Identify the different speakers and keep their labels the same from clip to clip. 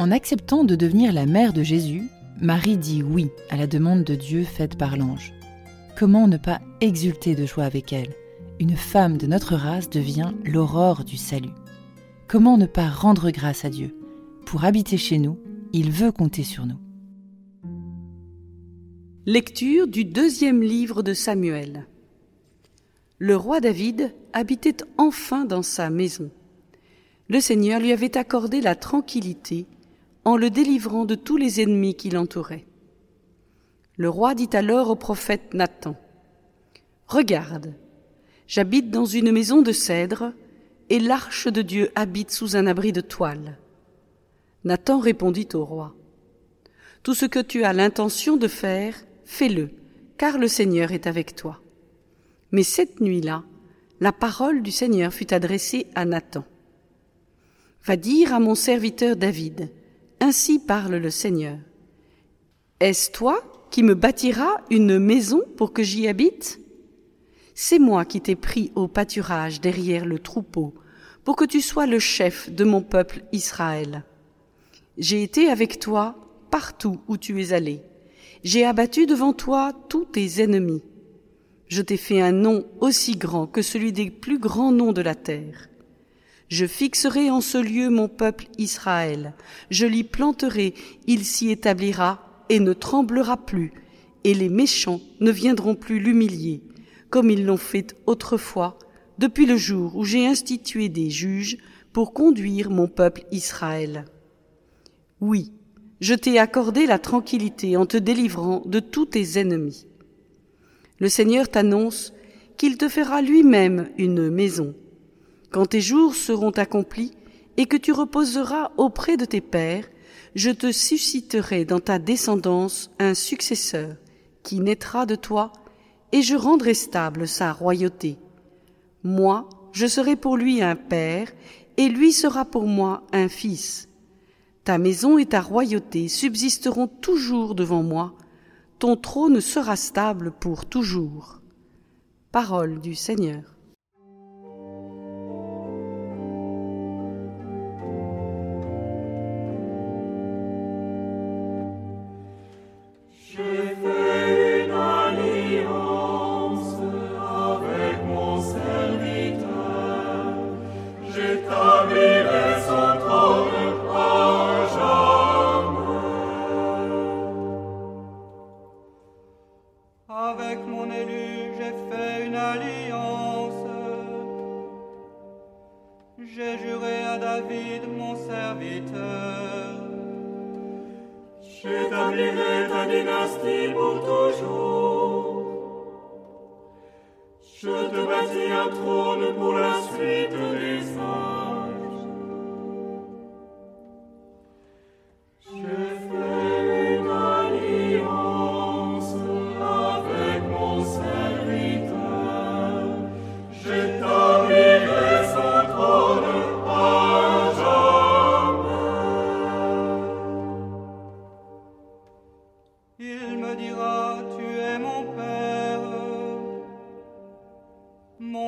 Speaker 1: En acceptant de devenir la mère de Jésus, Marie dit oui à la demande de Dieu faite par l'ange. Comment ne pas exulter de joie avec elle? Une femme de notre race devient l'aurore du salut. Comment ne pas rendre grâce à Dieu? Pour habiter chez nous, il veut compter sur nous.
Speaker 2: Lecture du deuxième livre de Samuel. Le roi David habitait enfin dans sa maison. Le Seigneur lui avait accordé la tranquillité en le délivrant de tous les ennemis qui l'entouraient. Le roi dit alors au prophète Nathan, Regarde, j'habite dans une maison de cèdre, et l'arche de Dieu habite sous un abri de toile. Nathan répondit au roi, Tout ce que tu as l'intention de faire, fais-le, car le Seigneur est avec toi. Mais cette nuit-là, la parole du Seigneur fut adressée à Nathan. Va dire à mon serviteur David, ainsi parle le Seigneur. Est-ce toi qui me bâtiras une maison pour que j'y habite? C'est moi qui t'ai pris au pâturage derrière le troupeau, pour que tu sois le chef de mon peuple Israël. J'ai été avec toi partout où tu es allé. J'ai abattu devant toi tous tes ennemis. Je t'ai fait un nom aussi grand que celui des plus grands noms de la terre. Je fixerai en ce lieu mon peuple Israël. Je l'y planterai, il s'y établira et ne tremblera plus, et les méchants ne viendront plus l'humilier, comme ils l'ont fait autrefois, depuis le jour où j'ai institué des juges pour conduire mon peuple Israël. Oui, je t'ai accordé la tranquillité en te délivrant de tous tes ennemis. Le Seigneur t'annonce qu'il te fera lui-même une maison quand tes jours seront accomplis et que tu reposeras auprès de tes pères, je te susciterai dans ta descendance un successeur qui naîtra de toi, et je rendrai stable sa royauté. Moi, je serai pour lui un père, et lui sera pour moi un fils. Ta maison et ta royauté subsisteront toujours devant moi, ton trône sera stable pour toujours. Parole du Seigneur.
Speaker 3: Lord.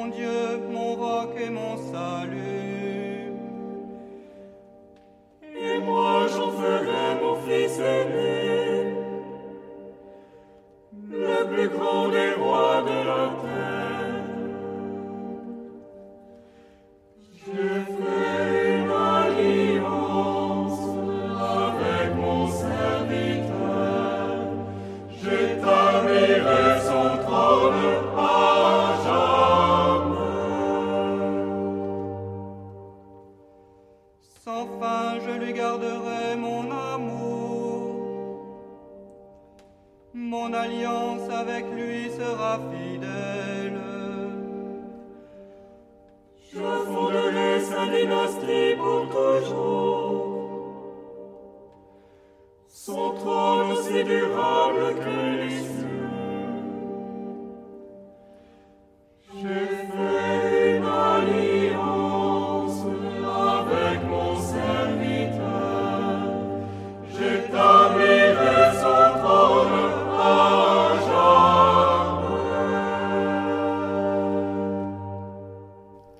Speaker 3: mon Dieu, mon roc et mon salut.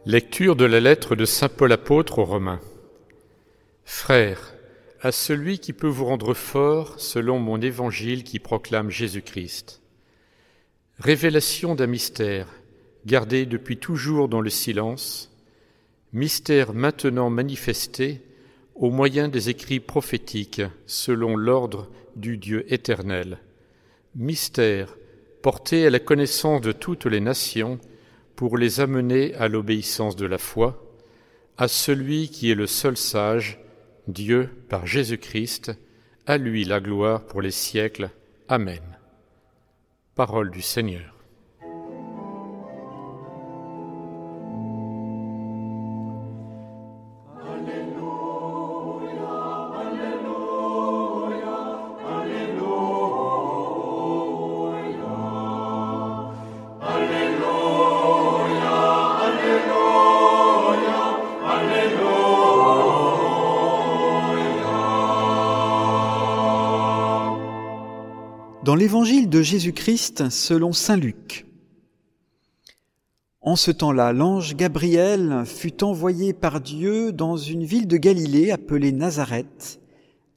Speaker 4: Lecture de la lettre de Saint Paul apôtre aux Romains. Frères, à celui qui peut vous rendre fort selon mon évangile qui proclame Jésus-Christ. Révélation d'un mystère, gardé depuis toujours dans le silence, mystère maintenant manifesté au moyen des écrits prophétiques selon l'ordre du Dieu éternel, mystère porté à la connaissance de toutes les nations pour les amener à l'obéissance de la foi, à celui qui est le seul sage, Dieu par Jésus-Christ, à lui la gloire pour les siècles. Amen. Parole du Seigneur.
Speaker 5: L'évangile de Jésus-Christ selon Saint Luc. En ce temps-là, l'ange Gabriel fut envoyé par Dieu dans une ville de Galilée appelée Nazareth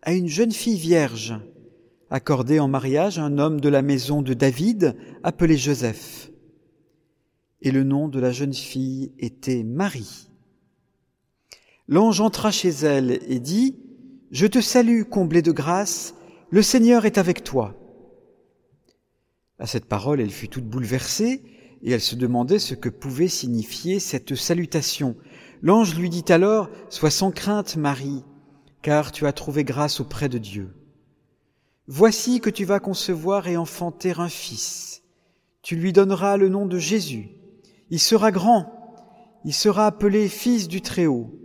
Speaker 5: à une jeune fille vierge, accordée en mariage à un homme de la maison de David appelé Joseph. Et le nom de la jeune fille était Marie. L'ange entra chez elle et dit, Je te salue, comblée de grâce, le Seigneur est avec toi. À cette parole, elle fut toute bouleversée, et elle se demandait ce que pouvait signifier cette salutation. L'ange lui dit alors, Sois sans crainte, Marie, car tu as trouvé grâce auprès de Dieu. Voici que tu vas concevoir et enfanter un fils. Tu lui donneras le nom de Jésus. Il sera grand, il sera appelé fils du Très-Haut.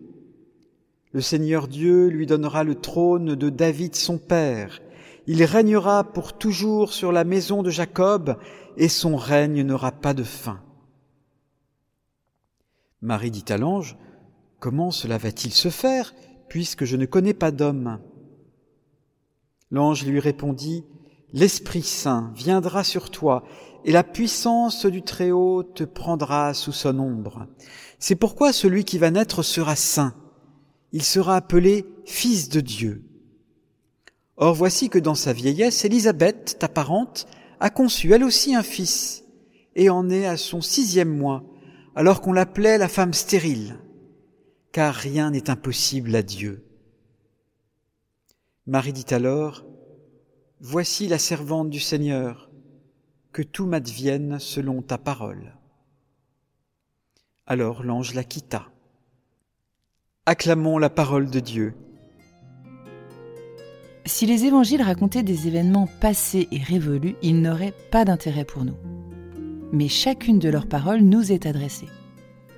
Speaker 5: Le Seigneur Dieu lui donnera le trône de David son père, il régnera pour toujours sur la maison de Jacob, et son règne n'aura pas de fin. Marie dit à l'ange, Comment cela va-t-il se faire, puisque je ne connais pas d'homme? L'ange lui répondit, L'Esprit Saint viendra sur toi, et la puissance du Très-Haut te prendra sous son ombre. C'est pourquoi celui qui va naître sera saint. Il sera appelé Fils de Dieu. Or voici que dans sa vieillesse, Élisabeth, ta parente, a conçu elle aussi un fils, et en est à son sixième mois, alors qu'on l'appelait la femme stérile, car rien n'est impossible à Dieu. Marie dit alors, Voici la servante du Seigneur, que tout m'advienne selon ta parole. Alors l'ange la quitta. Acclamons la parole de Dieu.
Speaker 1: Si les évangiles racontaient des événements passés et révolus, ils n'auraient pas d'intérêt pour nous. Mais chacune de leurs paroles nous est adressée.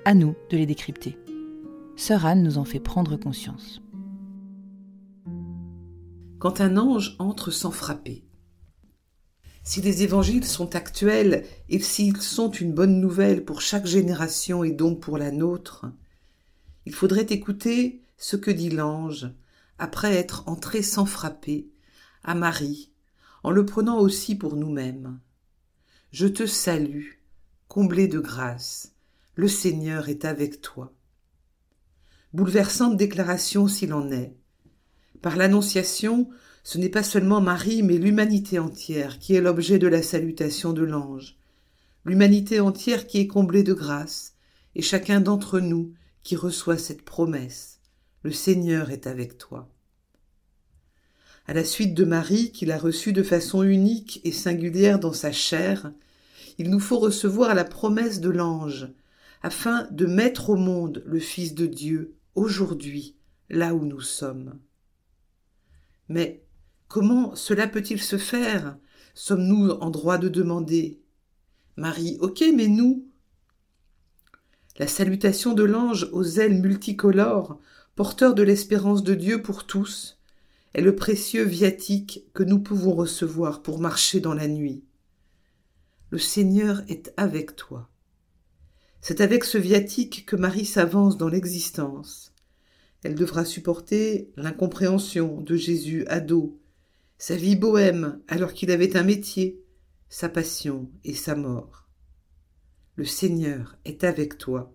Speaker 1: À nous de les décrypter. Sœur Anne nous en fait prendre conscience.
Speaker 6: Quand un ange entre sans frapper. Si les évangiles sont actuels et s'ils sont une bonne nouvelle pour chaque génération et donc pour la nôtre, il faudrait écouter ce que dit l'ange après être entré sans frapper, à Marie, en le prenant aussi pour nous-mêmes. Je te salue, comblé de grâce, le Seigneur est avec toi. Bouleversante déclaration s'il en est. Par l'Annonciation, ce n'est pas seulement Marie, mais l'humanité entière qui est l'objet de la salutation de l'ange, l'humanité entière qui est comblée de grâce, et chacun d'entre nous qui reçoit cette promesse. Le Seigneur est avec toi. À la suite de Marie, qu'il a reçue de façon unique et singulière dans sa chair, il nous faut recevoir la promesse de l'ange, afin de mettre au monde le Fils de Dieu, aujourd'hui, là où nous sommes. Mais comment cela peut-il se faire? Sommes-nous en droit de demander? Marie, ok, mais nous? La salutation de l'ange aux ailes multicolores porteur de l'espérance de Dieu pour tous, est le précieux viatique que nous pouvons recevoir pour marcher dans la nuit. Le Seigneur est avec toi. C'est avec ce viatique que Marie s'avance dans l'existence. Elle devra supporter l'incompréhension de Jésus ado, sa vie bohème alors qu'il avait un métier, sa passion et sa mort. Le Seigneur est avec toi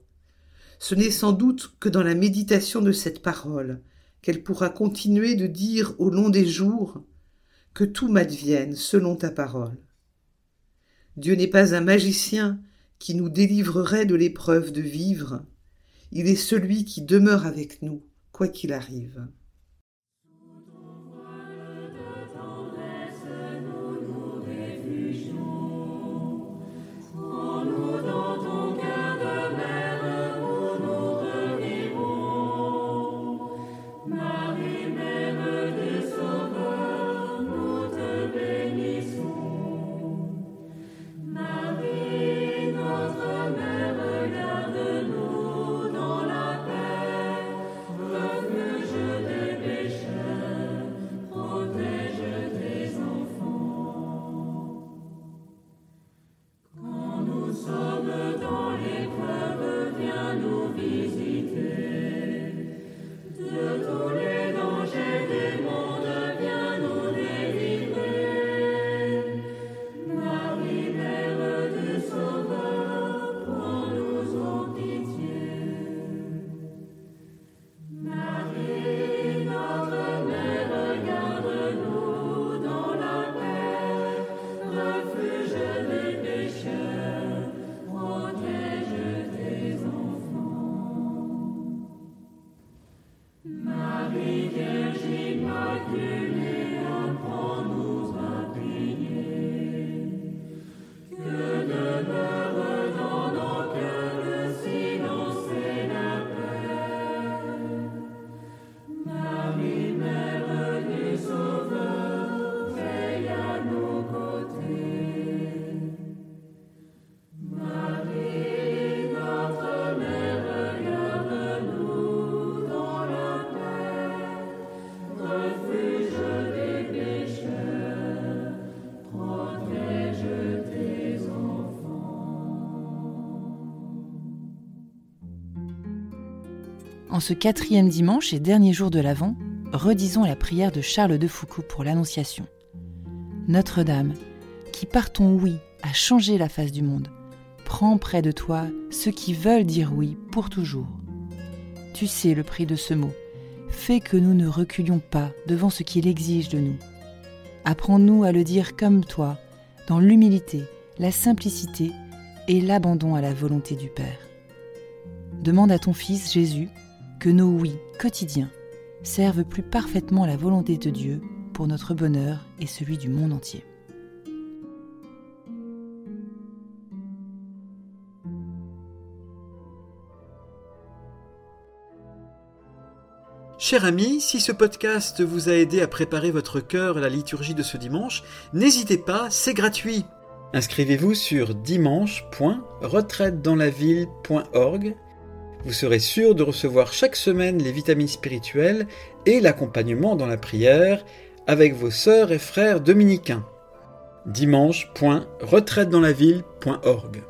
Speaker 6: ce n'est sans doute que dans la méditation de cette parole qu'elle pourra continuer de dire au long des jours que tout m'advienne selon ta parole. Dieu n'est pas un magicien qui nous délivrerait de l'épreuve de vivre, il est celui qui demeure avec nous, quoi qu'il arrive.
Speaker 1: En ce quatrième dimanche et dernier jour de l'Avent, redisons la prière de Charles de Foucault pour l'Annonciation. Notre-Dame, qui par ton oui a changé la face du monde, prends près de toi ceux qui veulent dire oui pour toujours. Tu sais le prix de ce mot. Fais que nous ne reculions pas devant ce qu'il exige de nous. Apprends-nous à le dire comme toi, dans l'humilité, la simplicité et l'abandon à la volonté du Père. Demande à ton Fils Jésus que nos oui quotidiens servent plus parfaitement la volonté de Dieu pour notre bonheur et celui du monde entier.
Speaker 5: Cher ami, si ce podcast vous a aidé à préparer votre cœur à la liturgie de ce dimanche, n'hésitez pas, c'est gratuit. Inscrivez-vous sur dimanche.retraitedanslaville.org vous serez sûr de recevoir chaque semaine les vitamines spirituelles et l'accompagnement dans la prière avec vos sœurs et frères dominicains. dimanche.retraitedanslaville.org